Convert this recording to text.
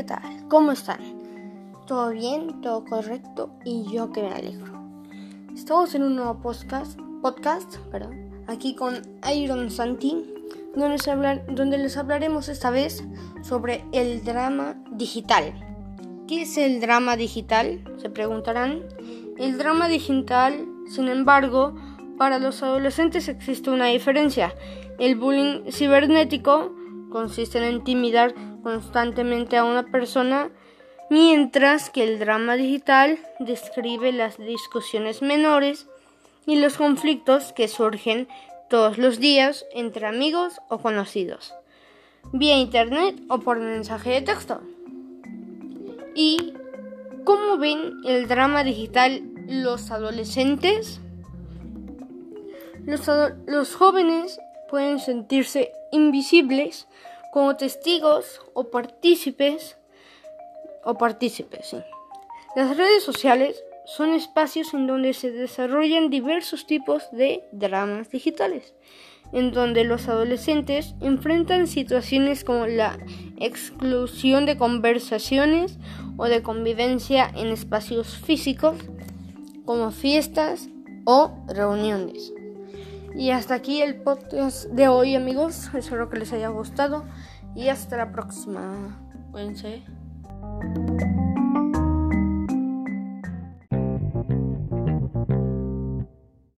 ¿qué tal? ¿Cómo están? ¿Todo bien? ¿Todo correcto? Y yo que me alegro. Estamos en un nuevo podcast, podcast perdón, aquí con Iron Santi, donde les, hablar, donde les hablaremos esta vez sobre el drama digital. ¿Qué es el drama digital? Se preguntarán. El drama digital, sin embargo, para los adolescentes existe una diferencia. El bullying cibernético consiste en intimidar constantemente a una persona, mientras que el drama digital describe las discusiones menores y los conflictos que surgen todos los días entre amigos o conocidos, vía internet o por mensaje de texto. ¿Y cómo ven el drama digital los adolescentes? Los, los jóvenes pueden sentirse invisibles como testigos o partícipes o partícipes. Las redes sociales son espacios en donde se desarrollan diversos tipos de dramas digitales, en donde los adolescentes enfrentan situaciones como la exclusión de conversaciones o de convivencia en espacios físicos, como fiestas o reuniones. Y hasta aquí el podcast de hoy, amigos. Espero que les haya gustado. Y hasta la próxima. Cuídense.